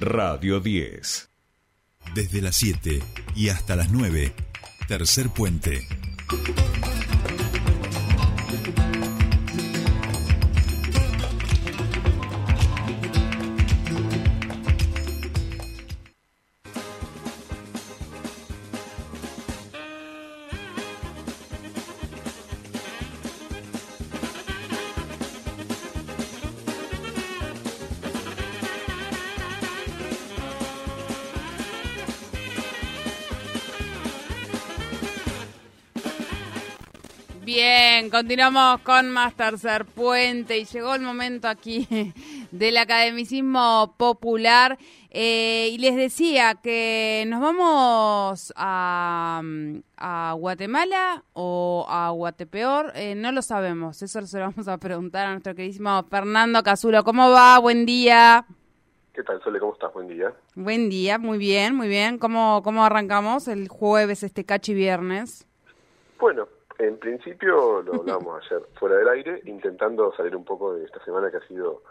Radio 10. Desde las 7 y hasta las 9, tercer puente. Bien, continuamos con más tercer puente y llegó el momento aquí del academicismo popular eh, y les decía que nos vamos a, a Guatemala o a Guatepeor, eh, no lo sabemos, eso se lo vamos a preguntar a nuestro queridísimo Fernando Casulo. ¿Cómo va? Buen día. ¿Qué tal, Sole? ¿Cómo estás? Buen día. Buen día, muy bien, muy bien. ¿Cómo, cómo arrancamos el jueves, este cachi viernes? Bueno, en principio lo hablábamos ayer fuera del aire, intentando salir un poco de esta semana que ha sido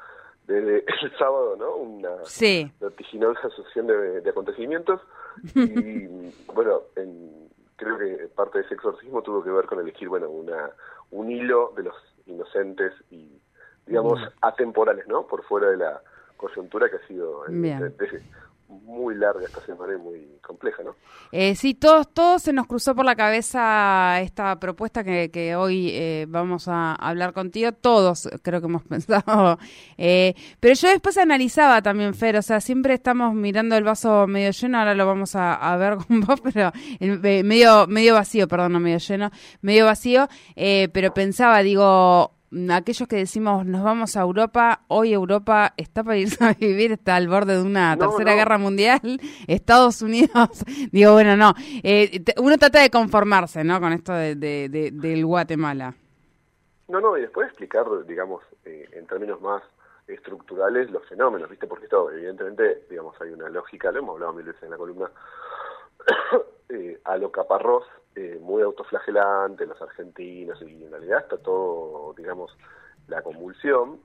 desde el sábado, ¿no? Una Sí. vertiginosa sucesión de, de acontecimientos. Y bueno, en- creo que parte de ese exorcismo tuvo que ver con elegir, bueno, una un hilo de los inocentes y, digamos, atemporales, ¿no? Por fuera de la coyuntura que ha sido Bien. evidentemente, muy larga esta semana y muy compleja, ¿no? Eh, sí, todos, todos se nos cruzó por la cabeza esta propuesta que, que hoy eh, vamos a hablar contigo. Todos creo que hemos pensado. Eh, pero yo después analizaba también, Fer, o sea, siempre estamos mirando el vaso medio lleno, ahora lo vamos a, ver con vos, pero eh, medio, medio vacío, perdón, no medio lleno, medio vacío. eh, pero pensaba, digo, aquellos que decimos nos vamos a Europa, hoy Europa está para irse a vivir, está al borde de una No, tercera no. guerra mundial, Estados Unidos, digo, bueno, no, eh, uno trata de conformarse, ¿no? Con esto de, de- de- del Guatemala. No, no, y después explicar, digamos, eh, en términos más estructurales los fenómenos, ¿viste? Porque esto, evidentemente, digamos, hay una lógica, lo hemos hablado mil veces en la columna, eh, a lo caparrós, eh, muy autoflagelante, los argentinos, y en realidad está todo, digamos, la convulsión,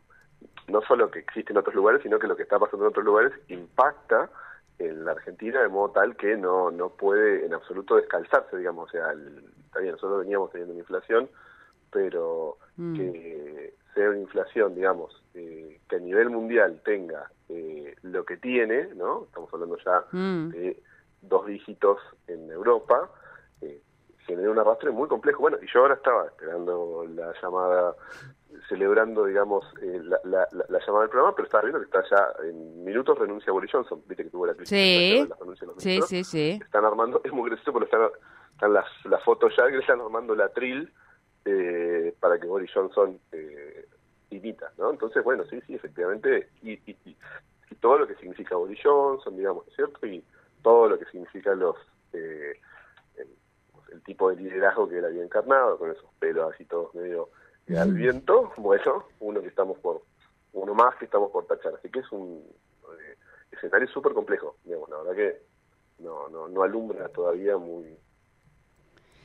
no solo que existe en otros lugares, sino que lo que está pasando en otros lugares impacta en la Argentina de modo tal que no, no puede en absoluto descalzarse, digamos, o sea, el- está bien, nosotros veníamos teniendo una inflación, pero Mm. que sea una inflación, digamos, eh, que a nivel mundial tenga eh, lo que tiene, ¿no? Estamos hablando ya Mm. de dos dígitos en Europa, eh, genera un arrastre muy complejo. Bueno, y yo ahora estaba esperando la llamada, celebrando, digamos, eh, la, la- la- la llamada del programa, pero estaba viendo que está ya en minutos renuncia Boris Johnson, viste que tuvo la crisis. Sí. de las renuncias de los Sí, sí, sí. Están armando, es muy gracioso porque están, están las, las fotos ya que están armando la tril eh, para que Boris Johnson eh, imita, ¿no? Entonces, bueno, sí, sí, efectivamente, y, y, y- y todo lo que significa Boris Johnson, digamos, ¿no es cierto? Y todo lo que significa los eh, el tipo de liderazgo que él había encarnado, con esos pelos así todos medio eh, al viento, bueno, uno que estamos por, uno más que estamos por tachar, así que es un eh, escenario súper complejo, digamos, la verdad que no, no, no alumbra todavía muy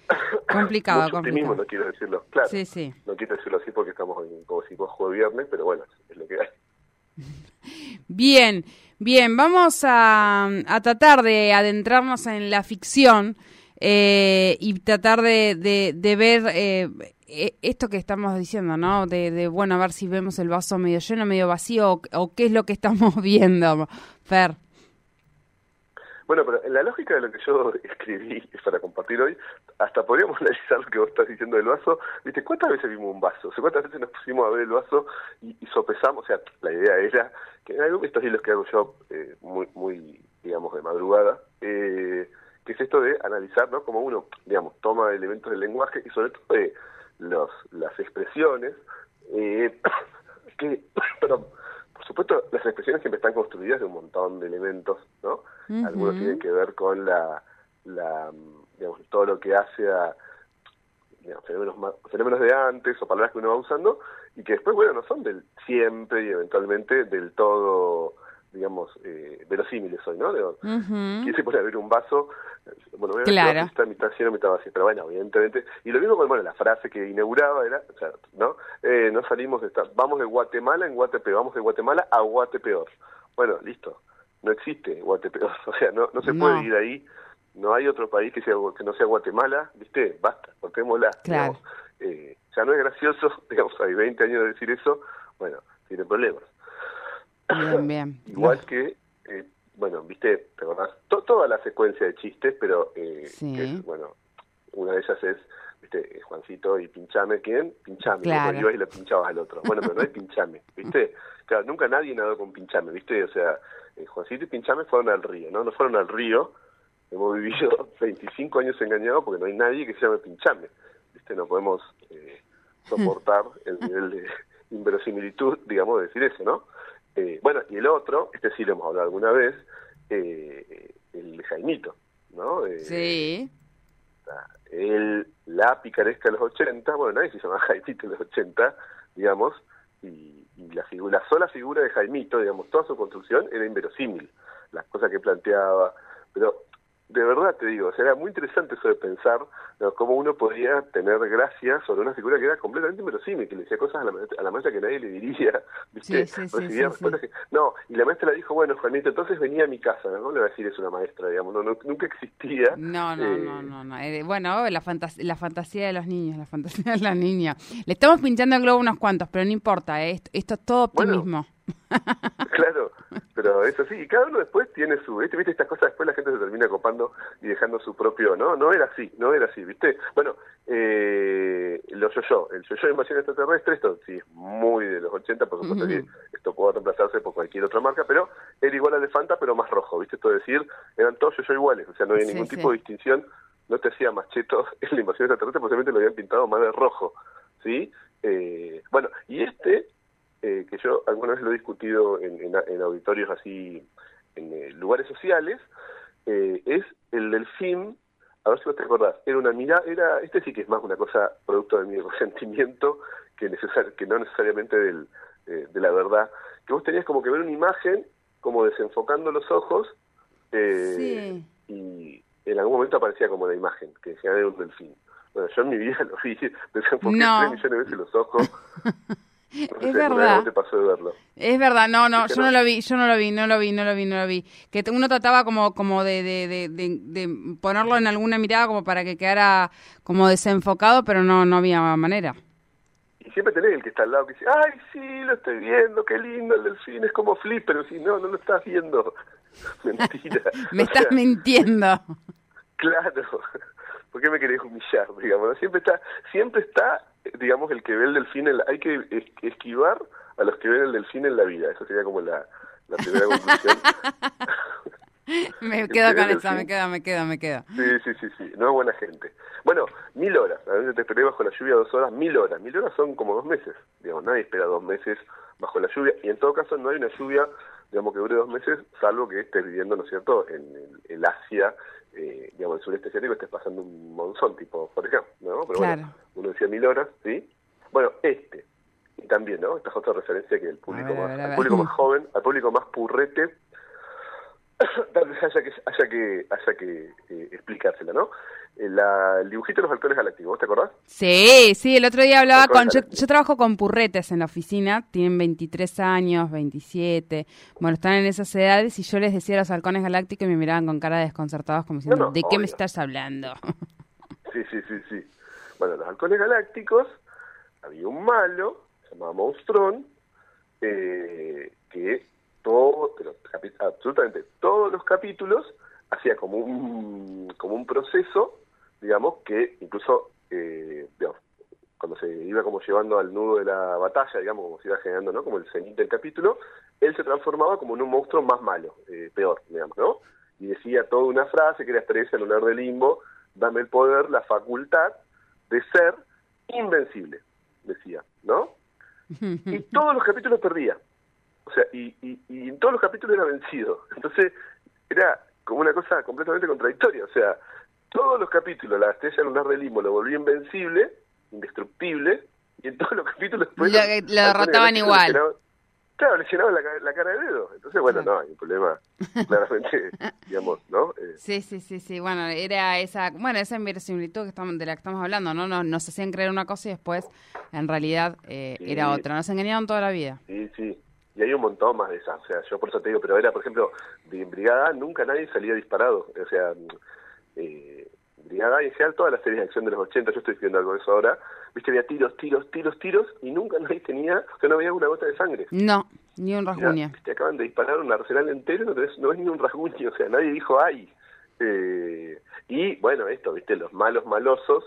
Complicado, mucho optimismo, complicado. no quiero decirlo, claro, Sí, sí. no quiero decirlo así porque estamos en, como si jueves viernes, pero bueno, es lo que hay. Bien, bien, vamos a, a tratar de adentrarnos en la ficción eh, y tratar de, de, de ver eh, eh, esto que estamos diciendo, ¿no? De, de, bueno, a ver si vemos el vaso medio lleno, medio vacío, o, o qué es lo que estamos viendo, Fer. Bueno, pero en la lógica de lo que yo escribí para compartir hoy, hasta podríamos analizar lo que vos estás diciendo del vaso. ¿Viste? ¿Cuántas veces vimos un vaso? O sea, ¿Cuántas veces nos pusimos a ver el vaso y, y sopesamos? O sea, la idea era que en algo, estos hilos que hago yo eh, muy, muy, digamos, de madrugada, eh, que es esto de analizar, ¿no? Como uno, digamos, toma elementos del lenguaje y sobre todo de los, las expresiones, eh, que, perdón, por supuesto, las expresiones siempre están construidas de un montón de elementos, ¿no? Algunos tienen que ver con la, la digamos, todo lo que hace a digamos, fenómenos, fenómenos de antes o palabras que uno va usando y que después, bueno, no son del siempre y eventualmente del todo, digamos, eh, verosímiles hoy, ¿no? Digo, Ujú. ¿Quién se a abrir un vaso? Bueno, obviamente Claro. está mitad lleno, mitad vacío, pero bueno, evidentemente. Y lo mismo con, bueno, la frase que inauguraba era, o sea, ¿no? Eh, no salimos de esta, vamos de Guatemala en Guatepe, vamos de Guatemala a Guatepeor. Bueno, listo. no existe Guatepeor, o sea, no, no se puede ir ahí, no hay otro país que sea que no sea Guatemala, ¿viste? Basta, cortémosla. Claro. eh, ya no es gracioso, digamos, hay 20 años de decir eso, bueno, tiene problemas. Bien, bien. Igual que, bueno, viste, te acordás, toda la secuencia de chistes, pero, eh, que bueno, una de ellas es, viste, Juancito y Pinchame, ¿quién? Pinchame, claro. ibas y le pinchabas al otro. Bueno, pero no es Pinchame, viste, claro, nunca nadie nadó con Pinchame, viste, o sea, eh, Juancito y Pinchame fueron al río, ¿no? No fueron al río, hemos vivido 25 años engañados porque no hay nadie que se llame Pinchame, viste, no podemos eh, soportar el nivel de inverosimilitud, digamos, de decir eso, ¿no? Eh, bueno, y el otro, este sí lo hemos hablado alguna vez, eh, el Jaimito, ¿no? Eh, sí. El, la picaresca de los 80, bueno, nadie se llama Jaimito en los 80, digamos, y, la, figura, la sola figura de Jaimito, digamos, toda su construcción era inverosímil, las cosas que planteaba, pero de verdad te digo, o era muy interesante eso de pensar cómo uno podía tener gracia sobre una figura que era completamente inverosímil, que le decía cosas a la, maestra, que nadie le diría, ¿viste? no, y la maestra le dijo, bueno, Juanito, entonces venía a mi casa, ¿no? le va a decir es una maestra, digamos, no, nunca existía. No, no, eh, no, no, no, eh, bueno, la, la fantasía de los niños, la fantasía de la niña. Le estamos pinchando el globo unos cuantos, pero no importa, ¿eh? esto, esto es todo optimismo. claro, pero eso sí, y cada uno después tiene su, ¿viste? ¿viste? Estas cosas después la gente se termina copando y dejando su propio, ¿no? No era así, no era así, ¿viste? Bueno, eh, los yo-yo, el yo-yo de invasión extraterrestre, esto sí es muy de los 80, por supuesto que esto puede reemplazarse por cualquier otra marca, pero era igual a Elefanta, pero más rojo, ¿viste? Esto es decir, eran todos yo-yo iguales, o sea, no había ningún tipo de distinción, no te hacía machetos en la invasión extraterrestre, posiblemente lo habían pintado más de rojo, ¿sí? Eh, bueno, y este eh, que yo alguna vez lo he discutido en, auditorios así, en eh, lugares sociales, eh, es el del film, a ver si vos te acordás, era una mirada, era, este sí que es más una cosa producto de mi resentimiento que, necesar, que no necesariamente del, de la verdad, que vos tenías como que ver una imagen como desenfocando los ojos y en algún momento aparecía como la imagen, que decía era un delfín. Bueno, yo en mi vida lo vi, desenfoqué tres millones de veces los ojos. es verdad. Es verdad, no, no, yo no? lo vi, yo no lo vi, no lo vi, no lo vi, no lo vi. Que uno trataba como, como de, de, de, ponerlo en alguna mirada como para que quedara como desenfocado, pero no, no había manera. Y siempre tenés el que está al lado que dice, ay, sí, lo estoy viendo, qué lindo el delfín, es como Flip, pero si no, no lo estás viendo. Mentira. Me estás mintiendo. Claro. ¿Por qué me querés humillar? Digamos, siempre está, siempre está digamos, el que ve el delfín, en hay que esquivar a los que ven el delfín en la vida. Eso sería como la, primera conclusión. me quedo con esa, me queda, me queda, me queda. Sí, sí, sí, sí, no es buena gente. Bueno, mil horas, a veces te esperé bajo la lluvia dos horas, mil horas, mil horas son como dos meses, digamos, nadie espera dos meses bajo la lluvia, y en todo caso no hay una lluvia, digamos, que dure dos meses, salvo que estés viviendo, ¿no es cierto?, en el Asia eh, digamos, el sureste asiático esté pasando un monzón, tipo, por ejemplo, ¿no? Pero bueno, uno decía mil horas, ¿sí? Bueno, este, y también, ¿no? Esta es otra referencia que el público, más, público más joven, al público más purrete, tal vez haya que, haya que, haya que eh, explicársela, ¿no? el dibujito de los halcones galácticos, ¿vos te acordás? Sí, sí, el otro día hablaba con... Yo, trabajo con purretes en la oficina, tienen 23 años, 27, bueno, están en esas edades y yo les decía a los halcones galácticos y me miraban con cara de desconcertados como diciendo, ¿de qué me estás hablando? Sí, sí, sí, sí. Bueno, los halcones galácticos, había un malo, se llamaba Monstrón, eh, que todo, absolutamente todos los capítulos hacía como un, como un proceso digamos, que incluso, eh, cuando se iba como llevando al nudo de la batalla, digamos, como se iba generando, ¿no? Como el cenit del capítulo, él se transformaba como en un monstruo más malo, eh, peor, digamos, ¿no? Y decía toda una frase que era estrella lunar de limbo, dame el poder, la facultad de ser invencible, decía, ¿no? Y todos los capítulos perdía. O sea, y, y, y en todos los capítulos era vencido. Entonces, era como una cosa completamente contradictoria. O sea, todos los capítulos la estrella lunar de Limo lo volvió invencible, indestructible, y en todos los capítulos después... Lo, derrotaban igual. claro, le llenaban la, cara de dedo. Entonces, bueno, no, hay un problema, claramente, digamos, ¿no? Eh, sí, sí, sí, sí. Bueno, era esa, bueno, esa inverosimilitud que estamos, de la que estamos hablando, ¿no? Nos, nos hacían creer una cosa y después, en realidad, eh, era otra. Nos engañaron toda la vida. Sí, sí. Y hay un montón más de esas. O sea, yo por eso te digo, pero era, por ejemplo, de Brigada nunca nadie salía disparado. O sea, eh, Brigada en general todas las series de acción de los 80, yo estoy diciendo algo de eso ahora, viste, había tiros, tiros, tiros, tiros, y nunca nadie tenía, o sea, no había una gota de sangre. No, ni un rasguño. Te acaban de disparar un arsenal entero, no, tenés, no ves ni un rasguño, o sea, nadie dijo ay. Eh, y bueno, esto, viste, los malos malosos,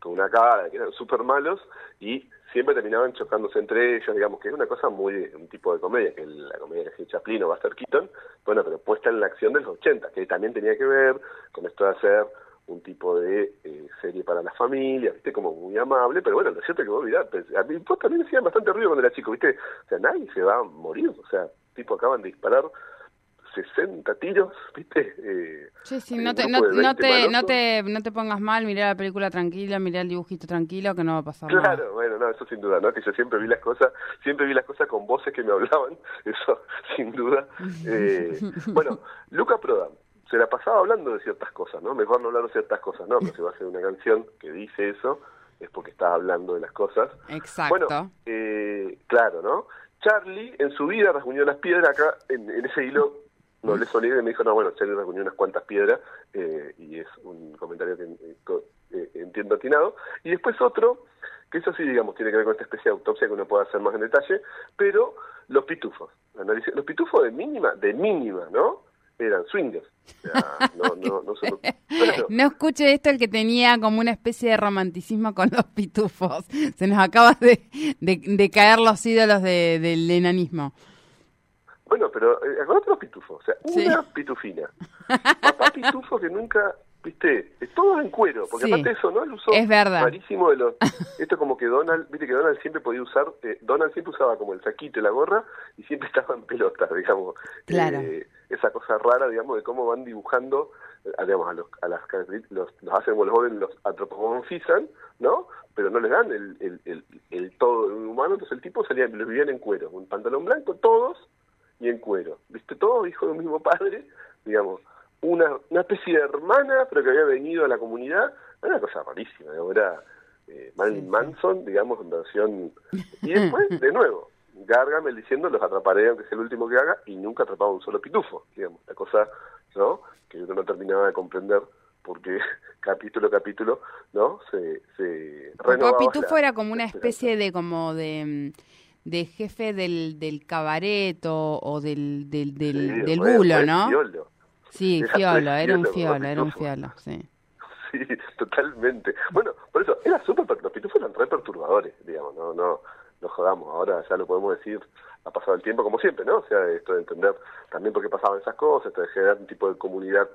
con una cara que eran súper malos, y siempre terminaban chocándose entre ellos, digamos, que es una cosa muy, un tipo de comedia, que la comedia hacía Chaplin o Buster Keaton, bueno, pero puesta en la acción de los 80, que también tenía que ver con esto de hacer un tipo de eh, serie para la familia, viste, como muy amable, pero bueno, lo cierto es que vos mirá, pues, a mí vos también hacían bastante ruido cuando era chico, viste, o sea, nadie se va a morir, o sea, tipo acaban de disparar 60 tiros, ¿viste? Eh, sí, sí, no te, no, no, te, no, te, no te pongas mal, mirá la película tranquila, mirá el dibujito tranquilo, que no va a pasar claro, nada. Claro, bueno, no, eso sin duda, ¿no? Que yo siempre vi las cosas, siempre vi las cosas con voces que me hablaban, eso sin duda. Eh, bueno, Luca Prodan, se la pasaba hablando de ciertas cosas, ¿no? Mejor no hablar de ciertas cosas, ¿no? Pero si va a hacer una canción que dice eso, es porque está hablando de las cosas. Exacto. Bueno, eh, claro, ¿no? Charlie en su vida rasguñó las piedras acá, en, en ese hilo no le sonía y me dijo, no, bueno, Charlie rasguñó unas cuantas piedras, eh, y es un comentario que eh, eh, entiendo atinado. Y después otro, que eso sí, digamos, tiene que ver con esta especie de autopsia que uno puede hacer más en detalle, pero los pitufos. Los pitufos de mínima, de mínima, ¿no? Eran swingers. O sea, no, no, no, no escuche esto el que tenía como una especie de romanticismo con los pitufos. Se nos acaba de, de, de caer los ídolos de, del enanismo. Bueno, pero eh, acordate los pitufos, o sea, una sí. pitufina. Papá pitufo que nunca, viste, todos en cuero, porque Sí. aparte de eso, ¿no? El uso Es verdad. rarísimo de los... Esto como que Donald, viste que Donald siempre podía usar, eh, Donald siempre usaba como el saquito y la gorra y siempre estaba en pelotas, digamos. Claro. Eh, esa cosa rara, digamos, de cómo van dibujando, eh, digamos, a los, a las los, los hacen como los joven, los antropomorfizan, ¿no? Pero no les dan el, el, el, el todo humano, entonces el tipo salía, los vivían en cuero, un pantalón blanco, todos, y en cuero. ¿Viste? Todo hijo de un mismo padre, digamos. Una, una especie de hermana, pero que había venido a la comunidad. Era una cosa rarísima, digamos, era eh, Marilyn. Manson, digamos, en versión... Y después, de nuevo, Gargamel diciendo, los atraparé aunque sea el último que haga, y nunca atrapaba un solo pitufo, digamos. La cosa, ¿no? Que yo no terminaba de comprender porque capítulo a capítulo, ¿no? Se, se renovaba Pitufo la- era como una especie de como de, mm, de jefe del, del cabaret o, o del, del, del, Sí, del bulo, fue ¿no? fiolo. Sí, Era fiolo, era un fiolo, era un fiolo, sí. Sí, totalmente. Bueno, por eso, era súper, per- los pitufos eran re perturbadores, digamos, no, no, no jodamos, ahora ya lo podemos decir, ha pasado el tiempo como siempre, ¿no? O sea, esto de entender también por qué pasaban esas cosas, esto de generar un tipo de comunidad,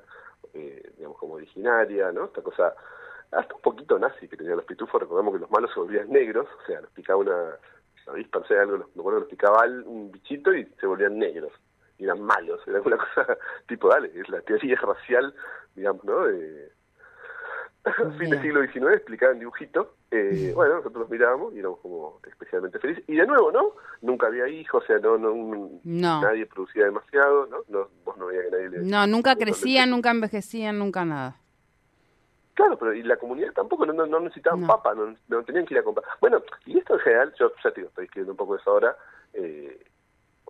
eh, digamos, como originaria, ¿no? Esta cosa, hasta un poquito nazi que tenían los pitufos, recordemos que los malos se volvían negros, o sea, los picaba una, sé, algo, me acuerdo que los picaba un bichito y se volvían negros, y eran malos, era una cosa tipo, dale, es la teoría racial, digamos, ¿no? De, fin del siglo XIX, explicada en dibujito. Eh, bueno, nosotros los mirábamos y éramos como especialmente felices. Y de nuevo, ¿no? Nunca había hijos, o sea, no, no, No. nadie producía demasiado, ¿no? no Vos no veías que nadie le... No, nunca crecían, nunca envejecían, nunca nada. Claro, pero y la comunidad tampoco, no, no, no necesitaban No. papa, no, no tenían que ir a comprar. Bueno, y esto en general, yo ya te digo, estoy escribiendo un poco de eso ahora, eh,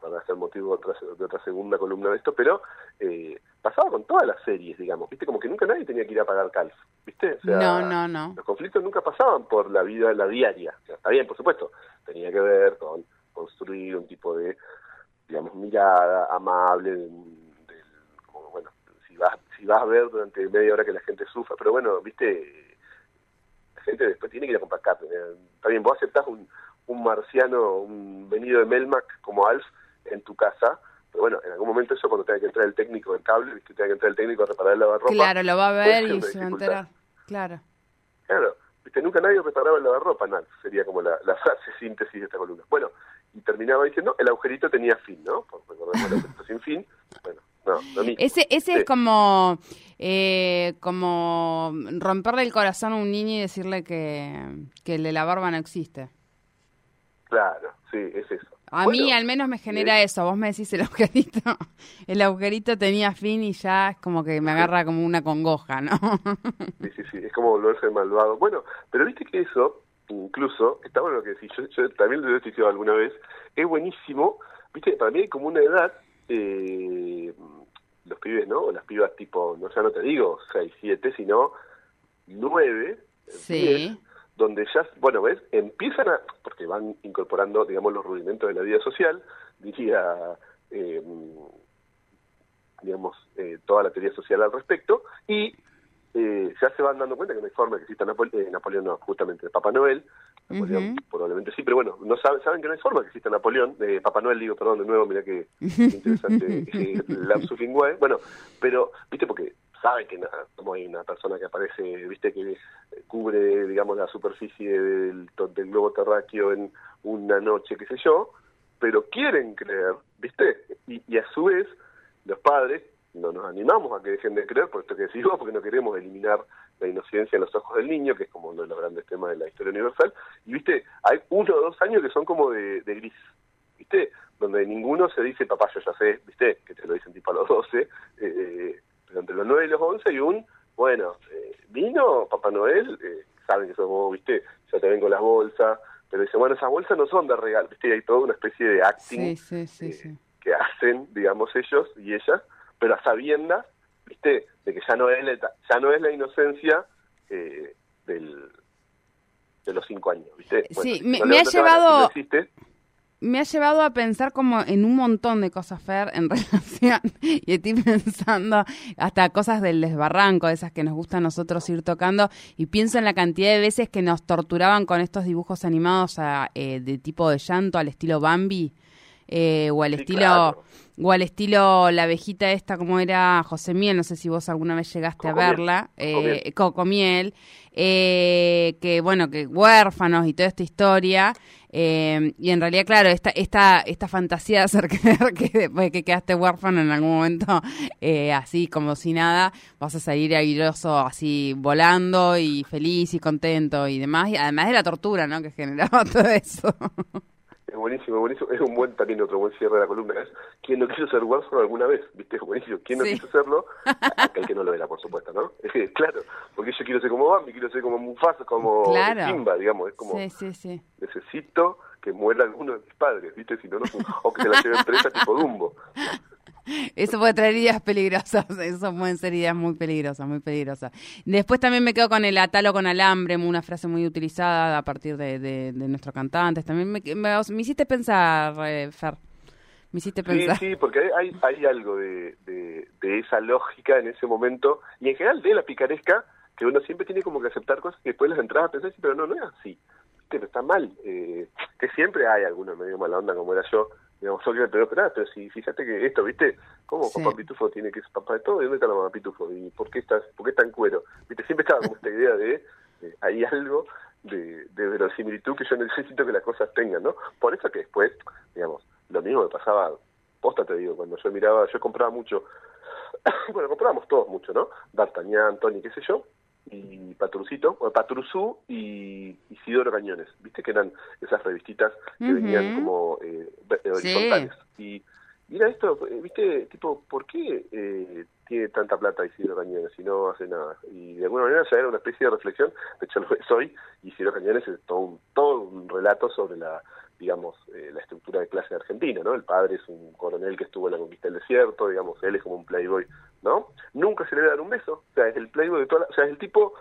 para hacer motivo de otra, de otra segunda columna de esto, pero eh, pasaba con todas las series, digamos, ¿viste? Como que nunca nadie tenía que ir a pagar calf, ¿viste? O sea, No, no, no. Los conflictos nunca pasaban por la vida, la diaria. O sea, está bien, por supuesto, tenía que ver con construir un tipo de, digamos, mirada amable, del, del- como, bueno, si vas, a ver durante media hora que la gente sufra, pero bueno, viste, la gente después tiene que ir a comprar carne. ¿eh? Bien, vos aceptás un, un marciano, un venido de Melmac como Alf en tu casa, pero bueno, en algún momento eso cuando tenga que entrar el técnico del cable, viste, tenga que entrar el técnico a reparar el lavarropa. Claro, lo va a ver y se va a enterar. Claro. Claro, viste, nunca nadie reparaba el lavarropa, no, sería como la, la frase síntesis de esta columna. Bueno, y terminaba diciendo, el agujerito tenía fin, ¿no? Por recordemos el agujerito sin fin, bueno, no, lo mismo. Ese, ese Sí. es como, eh, como romperle el corazón a un niño y decirle que, que el de la barba no existe. Claro, sí, es eso. A Bueno, mí al menos me genera eso. Vos me decís el agujerito, el agujerito tenía fin y ya es como que me agarra como una congoja, ¿no? Sí, sí, sí, es como volverse malvado. Bueno, pero viste que eso, incluso, está bueno lo que decís, yo, yo también lo he dicho alguna vez, es buenísimo viste, para mí hay como una edad, eh, pibes, ¿no? O las pibas tipo, no ya no te digo 6, 7, sino 9, Sí. donde ya, bueno, ves, empiezan a, porque van incorporando, digamos, los rudimentos de la vida social, diría, eh, digamos, eh, toda la teoría social al respecto, y eh, ya se van dando cuenta que no hay forma que exista Napole- eh, Napoleón, no, justamente Papá Noel, Napoleón probablemente sí, pero bueno, no saben, saben que no hay forma que exista Napoleón, eh, Papá Noel digo, perdón, de nuevo, mira que interesante eh, lapsus linguae, bueno, pero, viste, porque saben que como hay una persona que aparece, viste, que cubre, digamos, la superficie del, del globo terráqueo en una noche, qué sé yo, pero quieren creer, viste, y, y a su vez, los padres no nos animamos a que dejen de creer, por esto que decís vos, porque no queremos eliminar la inocencia en los ojos del niño, que es como uno de los grandes temas de la historia universal, y viste, hay uno o dos años que son como de, de gris, viste, donde ninguno se dice, papá, yo ya sé, viste, que te lo dicen tipo a los 12, eh, pero entre los 9 y los 11 hay un, bueno, eh, vino Papá Noel, eh, saben que somos, viste, ya te ven con las bolsas, pero dicen, bueno, esas bolsas no son de regalo, viste, hay toda una especie de acting Sí, sí, sí, eh, sí. que hacen, digamos, ellos y ellas, pero a sabiendas, viste, de que ya no es la, ya no es la inocencia eh, del de los cinco años, ¿viste? Sí, me- no me ha llevado- no me ha llevado a pensar como en un montón de cosas, Fer, en relación, y estoy pensando hasta cosas del desbarranco, esas que nos gusta a nosotros ir tocando, y pienso en la cantidad de veces que nos torturaban con estos dibujos animados a, eh, de tipo de llanto al estilo Bambi, eh, o al Sí, estilo... claro. O al estilo la abejita esta, como era José Miel, no sé si vos alguna vez llegaste a verla, eh, Cocomiel, eh, que bueno, que huérfanos y toda esta historia, eh, y en realidad, claro, esta, esta, esta fantasía de hacer creer que después de que quedaste huérfano en algún momento, eh, así como si nada, vas a salir airoso así volando y feliz y contento y demás, y además de la tortura, ¿no? Que generaba todo eso. Es buenísimo, buenísimo, es un buen también otro buen cierre de la columna, es ¿quién no quiso ser huérfano alguna vez? ¿Viste? Es buenísimo, ¿quién no Sí. quiso serlo? Aquel que no lo era, por supuesto, ¿no? Claro, porque yo quiero ser como Bambi, quiero ser como Mufasa, como Claro. Simba, digamos, es como... Sí, sí, sí. necesito que muera alguno de mis padres, ¿viste? Si no, no o que se la lleven presa tipo Dumbo. Eso puede traer ideas peligrosas, eso pueden ser ideas muy peligrosas, muy peligrosas. Después también me quedo con el atalo con alambre, una frase muy utilizada a partir de, de, de nuestros cantantes. También me, me, me hiciste pensar, eh, Fer, me hiciste Sí, pensar. sí, porque hay, hay, hay algo de, de, de esa lógica en ese momento, y en general de la picaresca, que uno siempre tiene como que aceptar cosas que después las entras a pensar, sí, pero no, no es así, pero está mal, eh, que siempre hay alguno medio mala onda como era yo, digamos, yo que pero, pero, pero si fíjate que esto, ¿viste? ¿Cómo Sí. papá Pitufo tiene que ser papá de todo? ¿Y dónde está la mamá Pitufo? ¿Y por qué, estás, por qué está en cuero? ¿Viste? Siempre estaba como esta idea de, eh, hay algo de, de verosimilitud que yo necesito que las cosas tengan, ¿no? Por eso que después, digamos, lo mismo me pasaba, posta te digo, cuando yo miraba, yo compraba mucho, bueno, comprábamos todos mucho, ¿no? D'Artagnan, Tony, qué sé yo, y Patrucito, o Patrusú y Isidoro Cañones, ¿viste? Que eran esas revistitas que venían como eh, Sí. horizontales. Y mira esto, eh, ¿viste? Tipo, ¿por qué eh, tiene tanta plata Isidoro Cañones y no hace nada? Y de alguna manera ya era una especie de reflexión, de hecho lo es hoy, y Isidoro Cañones es todo un, todo un relato sobre la digamos, eh, la estructura de clase argentina, ¿no? El padre es un coronel que estuvo en la conquista del desierto, digamos, él es como un playboy, ¿no? Nunca se le debe dar un beso, o sea, es el playboy de toda la, o sea, es el tipo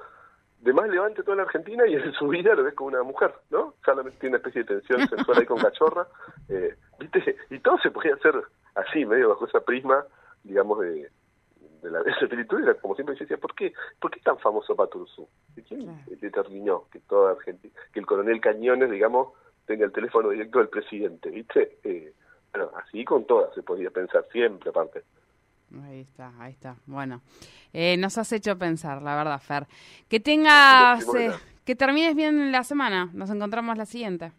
de más levante de toda la Argentina y en su vida lo ves como una mujer, ¿no? Solamente tiene una especie de tensión sexual ahí con cachorra, eh, ¿viste? Y todo se podía hacer así, medio bajo esa prisma, digamos, de, de la espíritu, era como siempre yo decía, ¿por qué, ¿por qué tan famoso Paturuzú? ¿Y ¿Quién determinó que toda Argentina, que el coronel Cañones, digamos, tenga el teléfono directo del presidente, ¿viste? Eh, bueno, así con todas se podía pensar, siempre aparte. Ahí está, ahí está. Bueno, eh, nos has hecho pensar, la verdad, Fer. Que tengas, eh, bueno. que termines bien la semana. Nos encontramos la siguiente.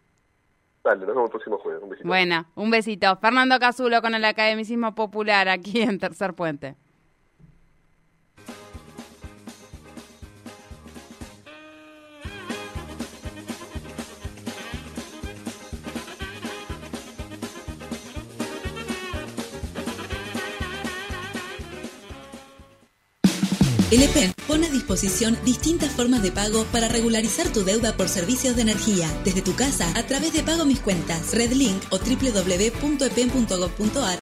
Dale, nos vemos el próximo jueves. Un besito. Buena, un besito. Fernando Casulo con el Academicismo Popular aquí en Tercer Puente. El EPEN pone a disposición distintas formas de pago para regularizar tu deuda por servicios de energía, desde tu casa a través de Pago Mis Cuentas, Redlink o www.epen.gov.ar